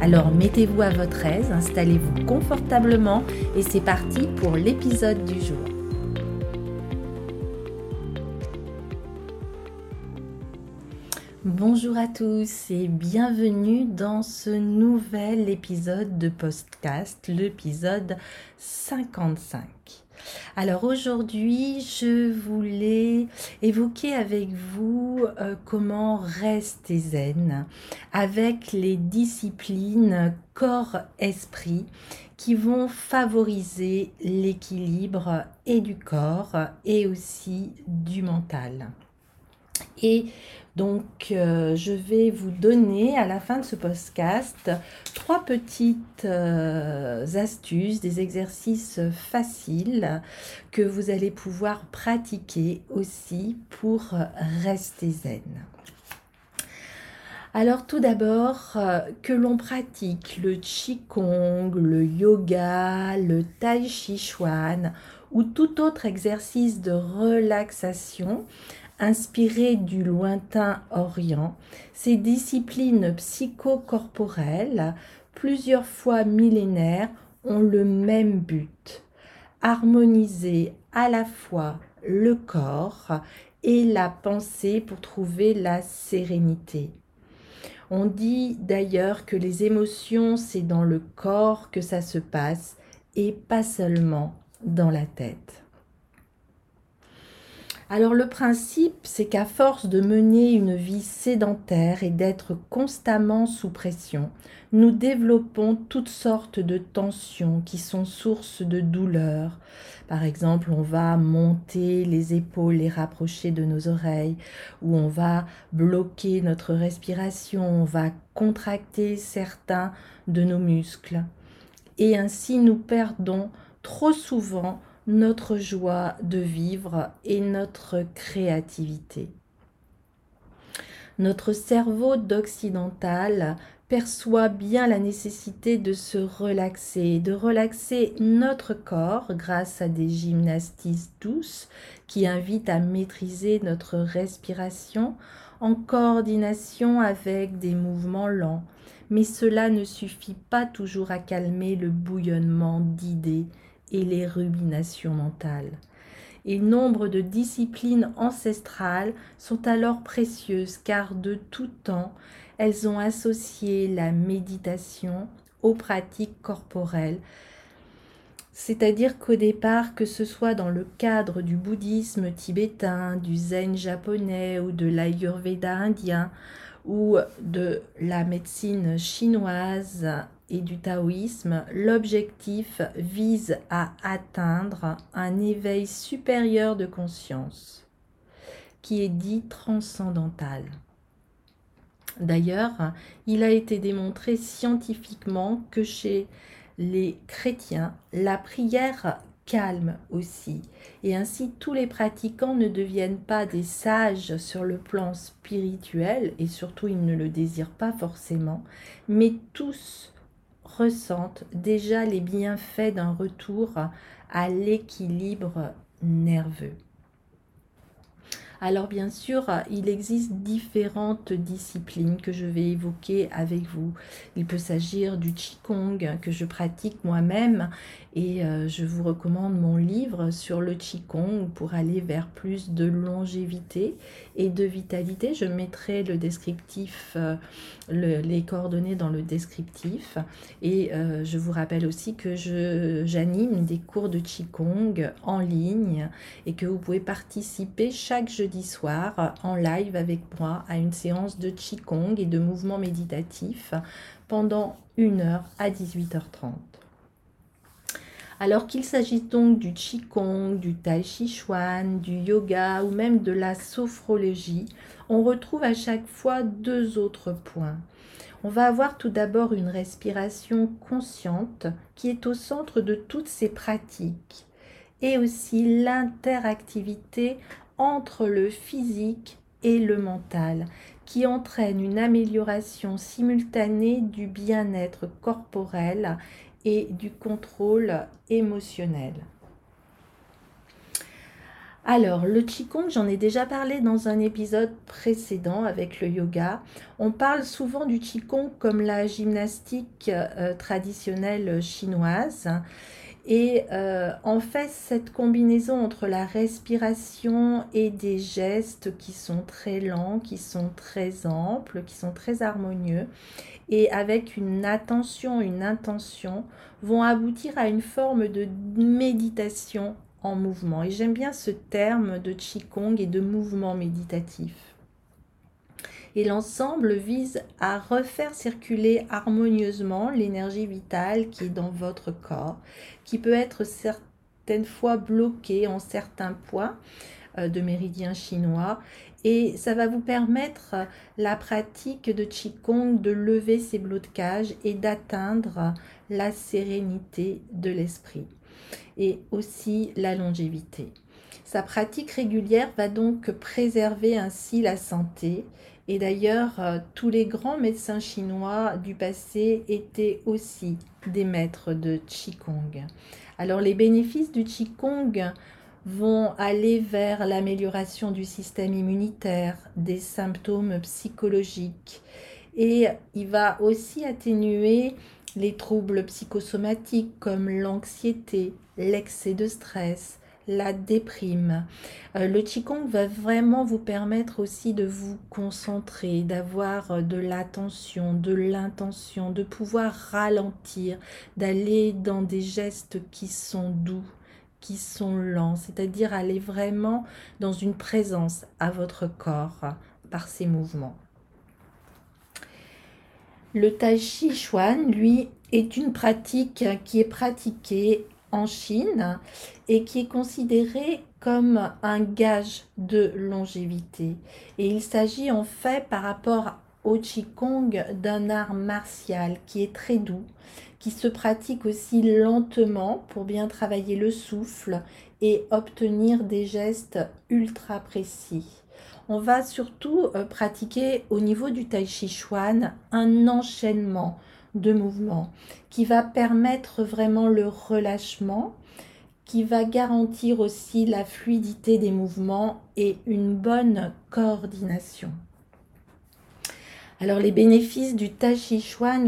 Alors mettez-vous à votre aise, installez-vous confortablement et c'est parti pour l'épisode du jour. Bonjour à tous et bienvenue dans ce nouvel épisode de podcast, l'épisode 55. Alors aujourd'hui, je voulais évoquer avec vous euh, comment rester zen avec les disciplines corps-esprit qui vont favoriser l'équilibre et du corps et aussi du mental. Donc, euh, je vais vous donner à la fin de ce podcast trois petites euh, astuces, des exercices faciles que vous allez pouvoir pratiquer aussi pour rester zen. Alors tout d'abord, euh, que l'on pratique le Qigong, le yoga, le Tai Chi Chuan ou tout autre exercice de relaxation, inspirées du lointain Orient, ces disciplines psychocorporelles, plusieurs fois millénaires, ont le même but, harmoniser à la fois le corps et la pensée pour trouver la sérénité. On dit d'ailleurs que les émotions, c'est dans le corps que ça se passe et pas seulement dans la tête. Alors le principe, c'est qu'à force de mener une vie sédentaire et d'être constamment sous pression, nous développons toutes sortes de tensions qui sont source de douleur. Par exemple, on va monter les épaules, les rapprocher de nos oreilles, ou on va bloquer notre respiration, on va contracter certains de nos muscles. Et ainsi nous perdons trop souvent notre joie de vivre et notre créativité. Notre cerveau d'occidental perçoit bien la nécessité de se relaxer, de relaxer notre corps grâce à des gymnasties douces qui invitent à maîtriser notre respiration en coordination avec des mouvements lents. Mais cela ne suffit pas toujours à calmer le bouillonnement d'idées et les ruminations mentales. Et nombre de disciplines ancestrales sont alors précieuses car de tout temps, elles ont associé la méditation aux pratiques corporelles. C'est-à-dire qu'au départ, que ce soit dans le cadre du bouddhisme tibétain, du zen japonais ou de l'ayurveda indien, ou de la médecine chinoise et du taoïsme, l'objectif vise à atteindre un éveil supérieur de conscience, qui est dit transcendantal. D'ailleurs, il a été démontré scientifiquement que chez les chrétiens, la prière calme aussi. Et ainsi, tous les pratiquants ne deviennent pas des sages sur le plan spirituel, et surtout ils ne le désirent pas forcément, mais tous ressentent déjà les bienfaits d'un retour à l'équilibre nerveux. Alors bien sûr, il existe différentes disciplines que je vais évoquer avec vous. Il peut s'agir du Qigong que je pratique moi-même et euh, je vous recommande mon livre sur le Qigong pour aller vers plus de longévité et de vitalité. Je mettrai le descriptif, euh, les coordonnées dans le descriptif. Et euh, je vous rappelle aussi que j'anime des cours de Qigong en ligne et que vous pouvez participer chaque jeudi soir en live avec moi à une séance de Qigong et de mouvements méditatifs pendant une heure à 18h30. Alors qu'il s'agisse donc du Qigong, du Tai Chi Chuan, du yoga ou même de la sophrologie, on retrouve à chaque fois deux autres points. On va avoir tout d'abord une respiration consciente qui est au centre de toutes ces pratiques et aussi l'interactivité entre le physique et le mental qui entraîne une amélioration simultanée du bien-être corporel et du contrôle émotionnel. Alors, le Qigong, j'en ai déjà parlé dans un épisode précédent avec le yoga. On parle souvent du Qigong comme la gymnastique euh, traditionnelle chinoise. Et euh, en fait, cette combinaison entre la respiration et des gestes qui sont très lents, qui sont très amples, qui sont très harmonieux, et avec une attention, une intention, vont aboutir à une forme de méditation en mouvement. Et j'aime bien ce terme de Qigong et de mouvement méditatif. Et l'ensemble vise à refaire circuler harmonieusement l'énergie vitale qui est dans votre corps, qui peut être certaines fois bloquée en certains points euh, de méridien chinois. Et ça va vous permettre la pratique de Qigong de lever ces blocages et d'atteindre la sérénité de l'esprit et aussi la longévité. Sa pratique régulière va donc préserver ainsi la santé. Et d'ailleurs, euh, tous les grands médecins chinois du passé étaient aussi des maîtres de Qigong. Alors les bénéfices du Qigong vont aller vers l'amélioration du système immunitaire, des symptômes psychologiques et il va aussi atténuer les troubles psychosomatiques comme l'anxiété, l'excès de stress, la déprime. Euh, le Qigong va vraiment vous permettre aussi de vous concentrer, d'avoir de l'attention, de l'intention, de pouvoir ralentir, d'aller dans des gestes qui sont doux, qui sont lents, c'est-à-dire aller vraiment dans une présence à votre corps par ces mouvements. Le Tai Chi Chuan, lui, est une pratique qui est pratiquée en Chine et qui est considéré comme un gage de longévité. Et il s'agit en fait par rapport au Qigong d'un art martial qui est très doux, qui se pratique aussi lentement pour bien travailler le souffle et obtenir des gestes ultra précis. On va surtout euh, pratiquer au niveau du Tai Chi Chuan un enchaînement de mouvements qui va permettre vraiment le relâchement, qui va garantir aussi la fluidité des mouvements et une bonne coordination. Alors les bénéfices du Tai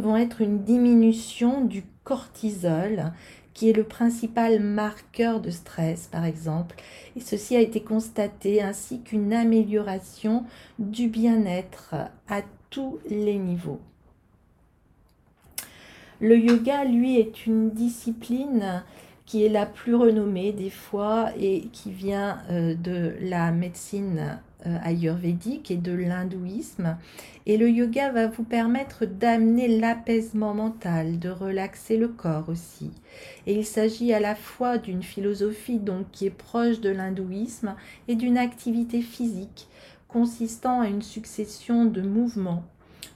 vont être une diminution du cortisol qui est le principal marqueur de stress par exemple et ceci a été constaté ainsi qu'une amélioration du bien-être à tous les niveaux. Le yoga, lui, est une discipline qui est la plus renommée des fois et qui vient euh, de la médecine euh, ayurvédique et de l'hindouisme. Et le yoga va vous permettre d'amener l'apaisement mental, de relaxer le corps aussi. Et il s'agit à la fois d'une philosophie donc qui est proche de l'hindouisme et d'une activité physique consistant à une succession de mouvements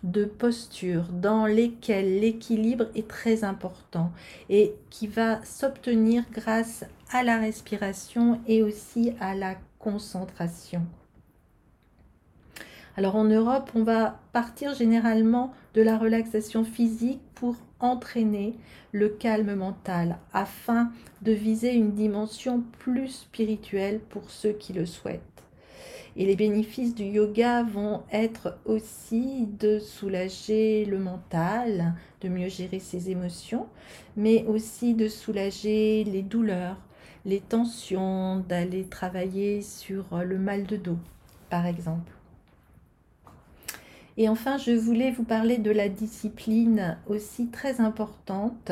de postures dans lesquelles l'équilibre est très important et qui va s'obtenir grâce à la respiration et aussi à la concentration. Alors en Europe, on va partir généralement de la relaxation physique pour entraîner le calme mental afin de viser une dimension plus spirituelle pour ceux qui le souhaitent. Et les bénéfices du yoga vont être aussi de soulager le mental, de mieux gérer ses émotions, mais aussi de soulager les douleurs, les tensions, d'aller travailler sur le mal de dos, par exemple. Et enfin, je voulais vous parler de la discipline aussi très importante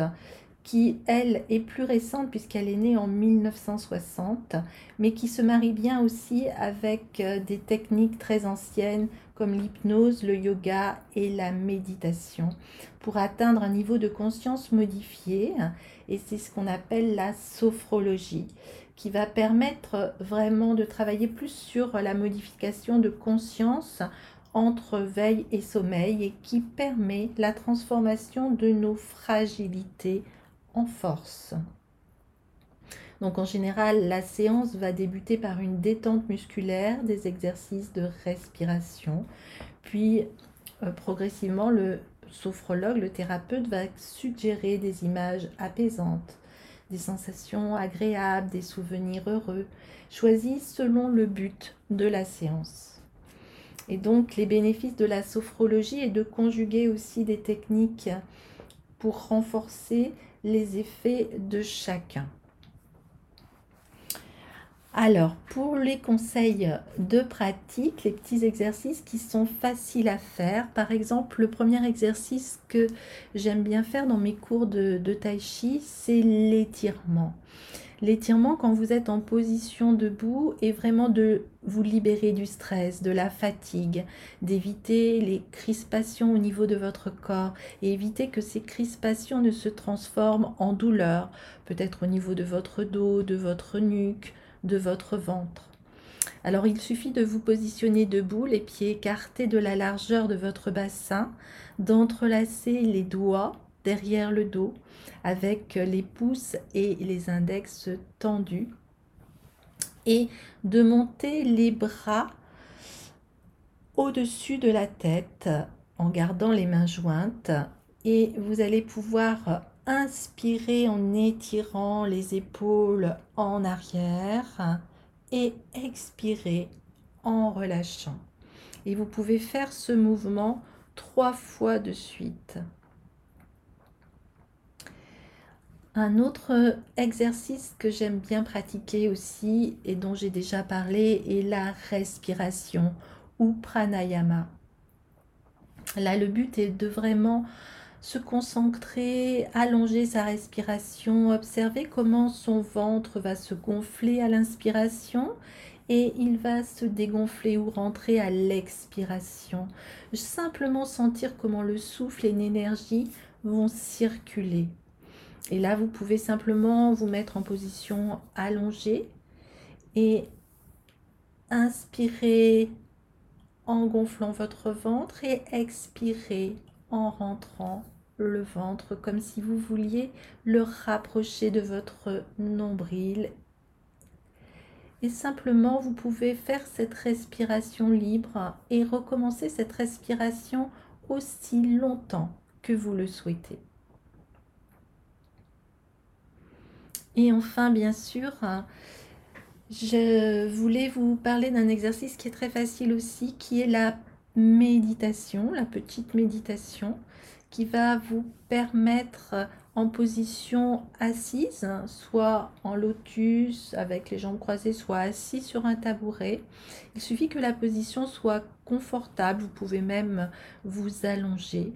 qui, elle, est plus récente puisqu'elle est née en 1960, mais qui se marie bien aussi avec euh, des techniques très anciennes comme l'hypnose, le yoga et la méditation pour atteindre un niveau de conscience modifié. Et c'est ce qu'on appelle la sophrologie qui va permettre vraiment de travailler plus sur la modification de conscience entre veille et sommeil et qui permet la transformation de nos fragilités en force. Donc en général, la séance va débuter par une détente musculaire, des exercices de respiration, puis euh, progressivement le sophrologue, le thérapeute va suggérer des images apaisantes, des sensations agréables, des souvenirs heureux, choisis selon le but de la séance. Et donc les bénéfices de la sophrologie est de conjuguer aussi des techniques pour renforcer les effets de chacun. Alors, pour les conseils de pratique, les petits exercices qui sont faciles à faire, par exemple, le premier exercice que j'aime bien faire dans mes cours de, tai chi, c'est l'étirement. L'étirement, quand vous êtes en position debout, est vraiment de vous libérer du stress, de la fatigue, d'éviter les crispations au niveau de votre corps et éviter que ces crispations ne se transforment en douleur, peut-être au niveau de votre dos, de votre nuque, de votre ventre. Alors il suffit de vous positionner debout, les pieds écartés de la largeur de votre bassin, d'entrelacer les doigts derrière le dos avec les pouces et les index tendus et de monter les bras au-dessus de la tête en gardant les mains jointes et vous allez pouvoir inspirer en étirant les épaules en arrière et expirer en relâchant. Et vous pouvez faire ce mouvement trois fois de suite. Un autre exercice que j'aime bien pratiquer aussi et dont j'ai déjà parlé est la respiration ou pranayama. Là, le but est de vraiment se concentrer, allonger sa respiration, observer comment son ventre va se gonfler à l'inspiration et il va se dégonfler ou rentrer à l'expiration. Simplement sentir comment le souffle et l'énergie vont circuler. Et là, vous pouvez simplement vous mettre en position allongée et inspirer en gonflant votre ventre et expirer en rentrant le ventre comme si vous vouliez le rapprocher de votre nombril. Et simplement, vous pouvez faire cette respiration libre et recommencer cette respiration aussi longtemps que vous le souhaitez. Et enfin, bien sûr, je voulais vous parler d'un exercice qui est très facile aussi, qui est la méditation, la petite méditation, qui va vous permettre en position assise, soit en lotus avec les jambes croisées, soit assis sur un tabouret. Il suffit que la position soit confortable, vous pouvez même vous allonger.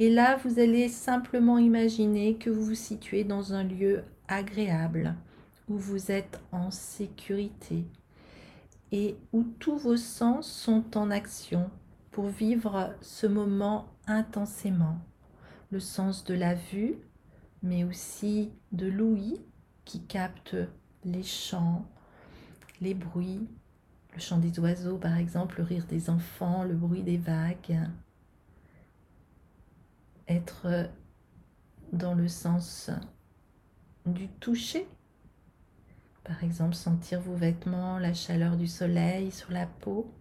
Et là, vous allez simplement imaginer que vous vous situez dans un lieu agréable, où vous êtes en sécurité et où tous vos sens sont en action pour vivre ce moment intensément. Le sens de la vue, mais aussi de l'ouïe qui capte les chants, les bruits, le chant des oiseaux par exemple, le rire des enfants, le bruit des vagues. Être dans le sens du toucher. Par exemple, sentir vos vêtements, la chaleur du soleil sur la peau,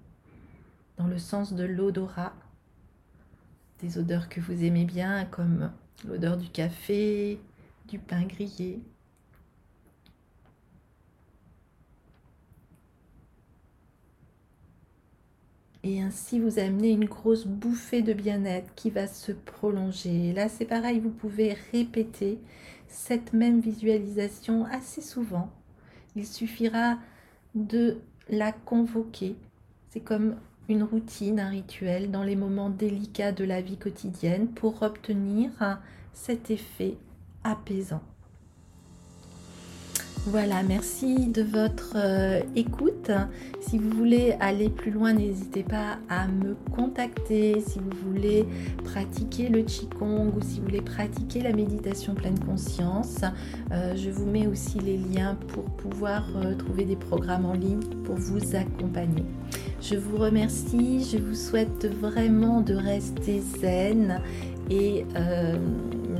dans le sens de l'odorat, des odeurs que vous aimez bien, comme l'odeur du café, du pain grillé. Et ainsi vous amenez une grosse bouffée de bien-être qui va se prolonger. là, c'est pareil, vous pouvez répéter cette même visualisation assez souvent. Il suffira de la convoquer. C'est comme une routine, un rituel dans les moments délicats de la vie quotidienne pour obtenir cet effet apaisant. Voilà, merci de votre euh, écoute. Si vous voulez aller plus loin, n'hésitez pas à me contacter. Si vous voulez pratiquer le Qigong ou si vous voulez pratiquer la méditation pleine conscience, euh, je vous mets aussi les liens pour pouvoir euh, trouver des programmes en ligne pour vous accompagner. Je vous remercie, je vous souhaite vraiment de rester zen et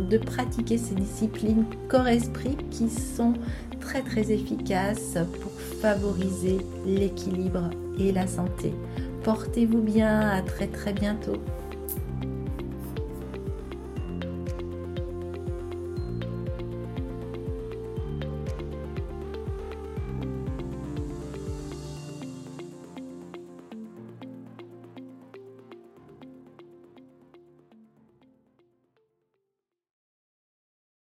de pratiquer ces disciplines corps-esprit qui sont très efficaces pour favoriser l'équilibre et la santé. Portez-vous bien, à très très bientôt.